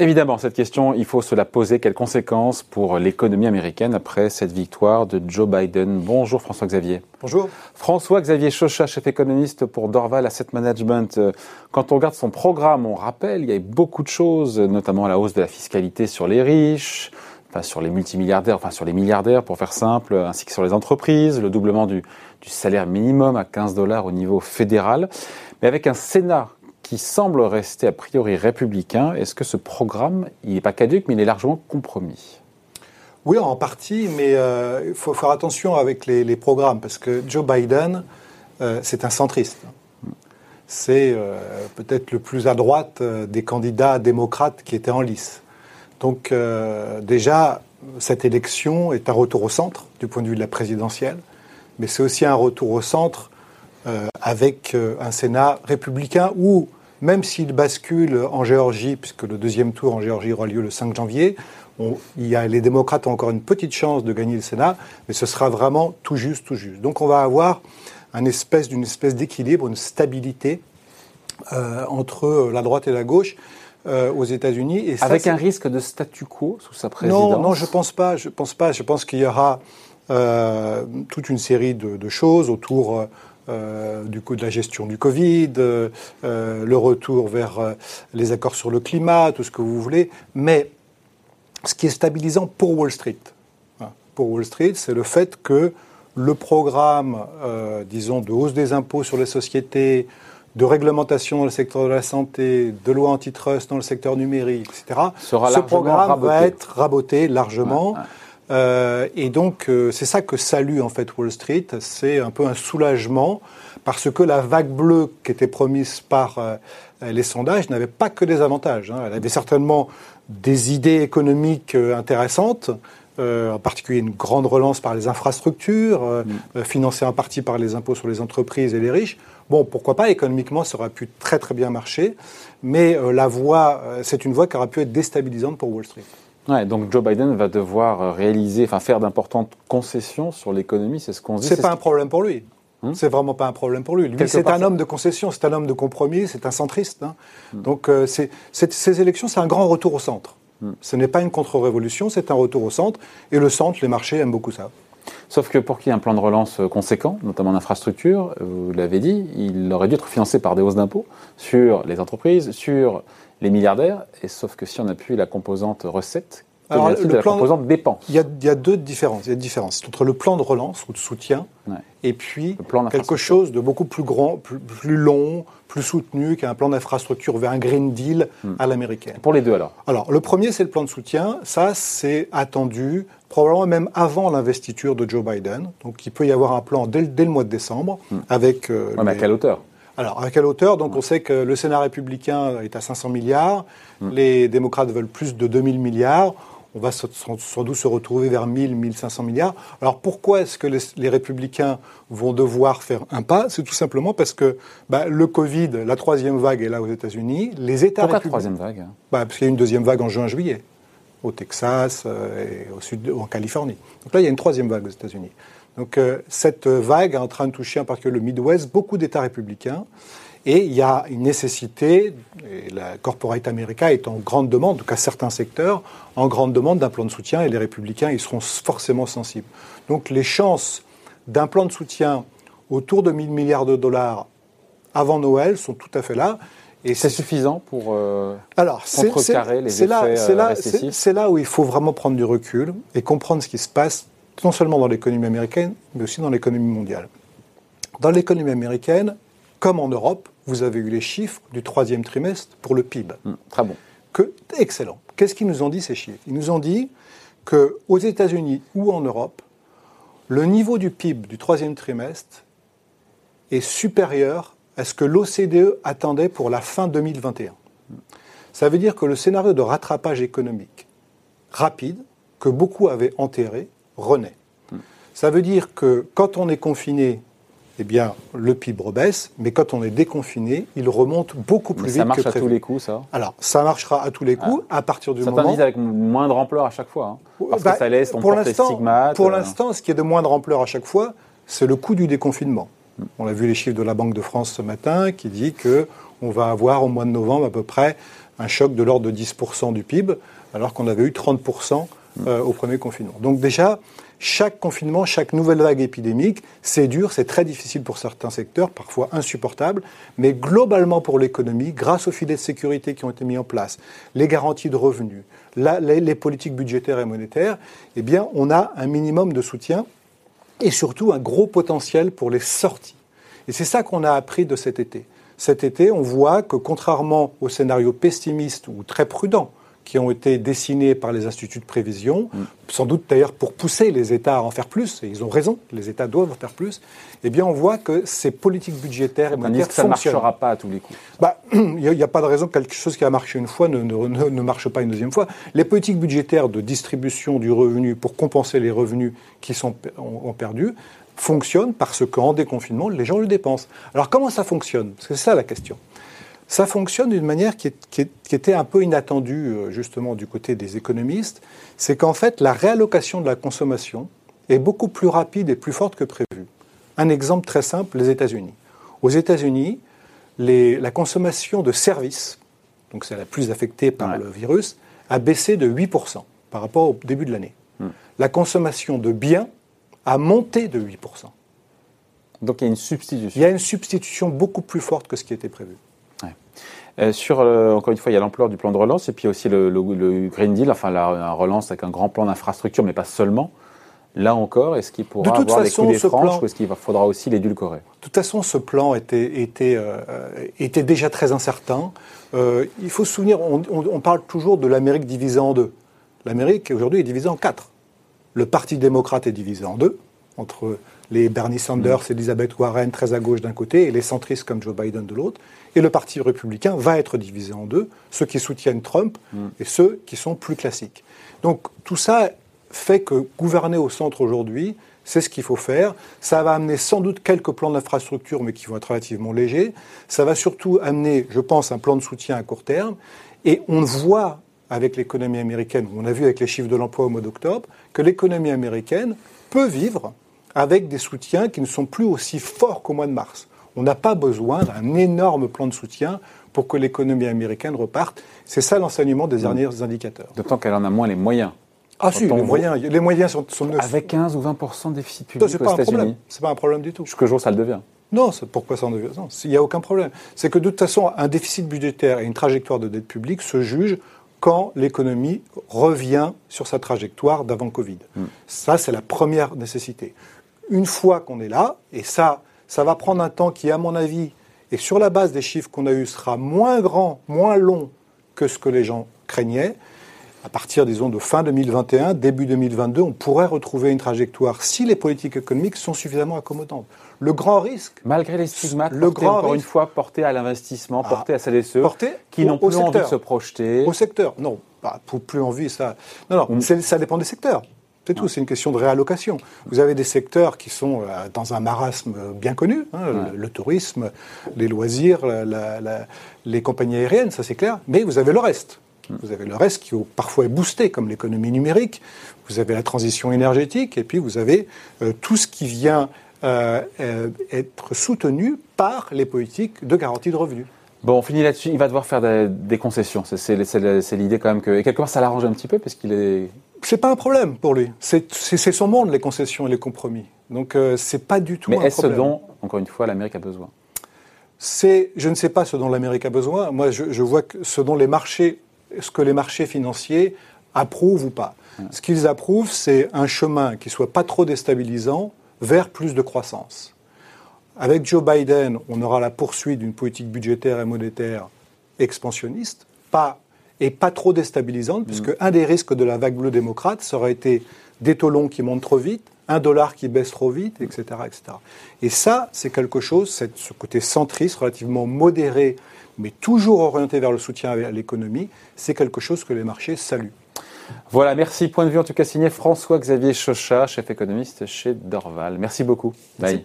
Évidemment, cette question, il faut se la poser. Quelles conséquences pour l'économie américaine après cette victoire de Joe Biden? Bonjour François-Xavier. Bonjour. François-Xavier Chauchat, chef économiste pour Dorval Asset Management. Quand on regarde son programme, on rappelle, il y a beaucoup de choses, notamment la hausse de la fiscalité sur les riches, enfin sur les multimilliardaires, enfin sur les milliardaires pour faire simple, ainsi que sur les entreprises, le doublement du, salaire minimum à 15 dollars au niveau fédéral. Mais avec un Sénat qui semble rester a priori républicain, est-ce que ce programme, il n'est pas caduque, mais il est largement compromis? Oui, en partie, mais euh, il faut faire attention avec les, programmes, parce que Joe Biden, euh, c'est un centriste. C'est euh, peut-être le plus à droite des candidats démocrates qui étaient en lice. Donc déjà, cette élection est un retour au centre du point de vue de la présidentielle, mais c'est aussi un retour au centre avec un Sénat républicain où même s'il bascule en Géorgie, puisque le deuxième tour en Géorgie aura lieu le 5 janvier, il y a, les démocrates ont encore une petite chance de gagner le Sénat, mais ce sera vraiment tout juste, tout juste. Donc on va avoir un espèce espèce d'équilibre, une stabilité euh, entre la droite et la gauche. Euh, aux États-Unis. Avec un risque de statu quo sous sa présidence Non, non, je pense pas. Je pense pas. Je pense qu'il y aura euh, toute une série de, de choses autour euh, du coup de la gestion du Covid, le retour vers les accords sur le climat, tout ce que vous voulez. Mais ce qui est stabilisant pour Wall Street, hein, pour Wall Street, c'est le fait que le programme, disons, de hausse des impôts sur les sociétés, de réglementation dans le secteur de la santé, de loi antitrust dans le secteur numérique, etc. ce programme va être raboté largement. Euh, et donc, euh, c'est ça que salue en fait Wall Street, c'est un peu un soulagement parce que la vague bleue qui était promise par euh, les sondages n'avait pas que des avantages. Hein. Elle avait certainement des idées économiques intéressantes, en particulier une grande relance par les infrastructures, mm. financée en partie par les impôts sur les entreprises et les riches. Bon, pourquoi pas, économiquement, ça aurait pu très très bien marcher, mais la voie, c'est une voie qui aurait pu être déstabilisante pour Wall Street donc Joe Biden va devoir euh, réaliser, enfin faire d'importantes concessions sur l'économie, c'est ce qu'on dit. C'est pas un problème pour lui. Hmm? c'est vraiment pas un problème pour lui. Lui, c'est un homme de concession, c'est un homme de compromis, c'est un centriste. Hein. Hmm. Donc, euh, ces élections, c'est un grand retour au centre. Hmm. Ce n'est pas une contre-révolution, c'est un retour au centre. Et le centre, les marchés aiment beaucoup ça. Sauf que pour qu'il y ait un plan de relance euh, conséquent, notamment d'infrastructure, vous l'avez dit, il aurait dû être financé par des hausses d'impôts sur les entreprises, sur les milliardaires, et sauf que si on appuie la composante recette, alors, le la composante dépense il y, a, il y, a, deux différences. Il y a une différence entre le plan de relance ou de soutien et puis quelque chose de beaucoup plus grand, plus, long, plus soutenu qu'un plan d'infrastructure vers un Green Deal hmm. à l'américaine. Pour les deux alors Alors, le premier, c'est le plan de soutien. Ça, c'est attendu probablement même avant l'investiture de Joe Biden. Donc, il peut y avoir un plan dès, dès le mois de décembre hmm. avec... Euh, mais à quelle hauteur? Alors, à quelle hauteur? Donc, on sait que le Sénat républicain est à 500 milliards, hmm. les démocrates veulent plus de 2000 milliards. On va sans doute se retrouver vers 1000, 1500 milliards. Alors, pourquoi est-ce que les, républicains vont devoir faire un pas? C'est tout simplement parce que bah, le Covid, la troisième vague est là aux États-Unis. Les États Pourquoi troisième vague? Bah, Parce qu'il y a une deuxième vague en juin-juillet, au Texas euh, et au sud, en Californie. Donc là, il y a une troisième vague aux États-Unis. Donc euh, cette vague est en train de toucher en particulier le Midwest, beaucoup d'États républicains. Et il y a une nécessité, et la corporate America est en grande demande, en tout cas certains secteurs, en grande demande d'un plan de soutien, et les républicains y seront forcément sensibles. Donc les chances d'un plan de soutien autour de 1000 milliards de dollars avant Noël sont tout à fait là. Et c'est suffisant pour euh, Alors, contrecarrer les effets là, là, C'est là où il faut vraiment prendre du recul et comprendre ce qui se passe non seulement dans l'économie américaine, mais aussi dans l'économie mondiale. Dans l'économie américaine, comme en Europe, vous avez eu les chiffres du troisième trimestre pour le PIB. Mmh, très bon. Que, excellent. Qu'est-ce qu'ils nous ont dit ces chiffres? Ils nous ont dit qu'aux États-Unis ou en Europe, le niveau du PIB du troisième trimestre est supérieur à ce que l'OCDE attendait pour la fin 2021. Ça veut dire que le scénario de rattrapage économique rapide, que beaucoup avaient enterré, renaît. Ça veut dire que quand on est confiné, eh bien, le PIB baisse, mais quand on est déconfiné, il remonte beaucoup plus vite ça marche à tous les coups, ça Alors, ça marchera à tous les coups, ah. à partir du moment... Ça avec moindre ampleur à chaque fois, hein. parce que bah, ça laisse, on pour l'instant, Pour euh. l'instant, ce qui est de moindre ampleur à chaque fois, c'est le coût du déconfinement. On a vu les chiffres de la Banque de France ce matin qui dit que on va avoir au mois de novembre à peu près un choc de l'ordre de 10% du PIB, alors qu'on avait eu 30% euh, au premier confinement. Donc déjà, chaque confinement, chaque nouvelle vague épidémique, c'est dur, c'est très difficile pour certains secteurs, parfois insupportable, mais globalement pour l'économie, grâce aux filets de sécurité qui ont été mis en place, les garanties de revenus, les, les, politiques budgétaires et monétaires, eh bien, on a un minimum de soutien et surtout un gros potentiel pour les sorties. Et c'est ça qu'on a appris de cet été. Cet été, on voit que contrairement au scénario pessimiste ou très prudent qui ont été dessinés par les instituts de prévision, mm. sans doute d'ailleurs pour pousser les États à en faire plus, et ils ont raison, les États doivent en faire plus, eh bien on voit que ces politiques budgétaires et monétaires que ça ne marchera pas à tous les coups. Bah, il n'y a, pas de raison que quelque chose qui a marché une fois ne, ne, ne, marche pas une deuxième fois. Les politiques budgétaires de distribution du revenu pour compenser les revenus qui sont ont, perdus fonctionnent parce qu'en déconfinement, les gens le dépensent. Alors comment ça fonctionne? C'est ça la question. Ça fonctionne d'une manière qui, était un peu inattendue euh, justement du côté des économistes, c'est qu'en fait la réallocation de la consommation est beaucoup plus rapide et plus forte que prévu. Un exemple très simple, les États-Unis. Aux États-Unis, la consommation de services, donc c'est la plus affectée par le virus, a baissé de 8% par rapport au début de l'année. Hmm. La consommation de biens a monté de 8%. Donc il y a une substitution. Il y a une substitution beaucoup plus forte que ce qui était prévu. Euh, sur, euh, encore une fois, il y a l'ampleur du plan de relance et puis aussi le, Green Deal, enfin la, relance avec un grand plan d'infrastructure, mais pas seulement. Là encore, est-ce qu'il pourra avoir façon, les coups des franches ou est-ce qu'il faudra aussi l'édulcorer De toute façon, ce plan était, était, euh, était déjà très incertain. il faut se souvenir, on, on parle toujours de l'Amérique divisée en deux. L'Amérique, aujourd'hui, est divisée en quatre. Le Parti démocrate est divisé en deux, entre les Bernie Sanders, mm. Elizabeth Warren très à gauche d'un côté et les centristes comme Joe Biden de l'autre. Et le Parti républicain va être divisé en deux, ceux qui soutiennent Trump mm. et ceux qui sont plus classiques. Donc tout ça fait que gouverner au centre aujourd'hui, c'est ce qu'il faut faire. Ça va amener sans doute quelques plans d'infrastructure, mais qui vont être relativement légers. Ça va surtout amener, je pense, un plan de soutien à court terme. Et on voit avec l'économie américaine, on a vu avec les chiffres de l'emploi au mois d'octobre, que l'économie américaine peut vivre avec des soutiens qui ne sont plus aussi forts qu'au mois de mars. On n'a pas besoin d'un énorme plan de soutien pour que l'économie américaine reparte. C'est ça l'enseignement des mm. derniers indicateurs. D'autant qu'elle en a moins les moyens. Ah si, les moyens, les moyens sont, sont Avec 15 ou 20% de déficit public aux États-Unis. C'est pas un problème du tout. Jusqu'au jour ça le devient. Non, pourquoi ça en devient Non, il n'y a aucun problème. C'est que de toute façon, un déficit budgétaire et une trajectoire de dette publique se jugent quand l'économie revient sur sa trajectoire d'avant Covid. Mm. Ça, c'est la première nécessité une fois qu'on est là, et ça, ça va prendre un temps qui, à mon avis, et sur la base des chiffres qu'on a eus, sera moins grand, moins long que ce que les gens craignaient. À partir, disons, de fin 2021, début 2022, on pourrait retrouver une trajectoire si les politiques économiques sont suffisamment accommodantes. Le grand risque. Malgré les stigmates, le grand encore une fois, portés à l'investissement, portés à celles et ceux qui n'ont plus envie de se projeter. Au secteur, non, pas plus envie, ça. Non, non, ça dépend des secteurs. C'est tout, c'est une question de réallocation. Vous avez des secteurs qui sont euh, dans un marasme bien connu, hein, le, tourisme, les loisirs, les compagnies aériennes, ça c'est clair, mais vous avez le reste. Vous avez le reste qui parfois est boosté, comme l'économie numérique, vous avez la transition énergétique, et puis vous avez euh, tout ce qui vient euh, être soutenu par les politiques de garantie de revenus. Bon, on finit là-dessus. Il va devoir faire des, concessions. C'est l'idée quand même que. Et quelque part, ça l'arrange un petit peu parce qu'il est c'est pas un problème pour lui. C'est son monde, les concessions et les compromis. Donc euh, c'est pas du tout Mais un est-ce ce dont, encore une fois, l'Amérique a besoin? C'est, je ne sais pas ce dont l'Amérique a besoin. Moi, je, vois que ce dont les marchés, ce que les marchés financiers approuvent ou pas. Ce qu'ils approuvent, c'est un chemin qui soit pas trop déstabilisant vers plus de croissance. Avec Joe Biden, on aura la poursuite d'une politique budgétaire et monétaire expansionniste, pas et pas trop déstabilisante, puisque mm. un des risques de la vague bleue démocrate, ça aurait été des taux longs qui montent trop vite, un dollar qui baisse trop vite, etc. etc. Et ça, c'est quelque chose, ce côté centriste, relativement modéré, mais toujours orienté vers le soutien à l'économie, c'est quelque chose que les marchés saluent. Voilà, merci. Point de vue en tout cas signé François-Xavier Chauchat, chef économiste chez Dorval. Merci beaucoup. Bye.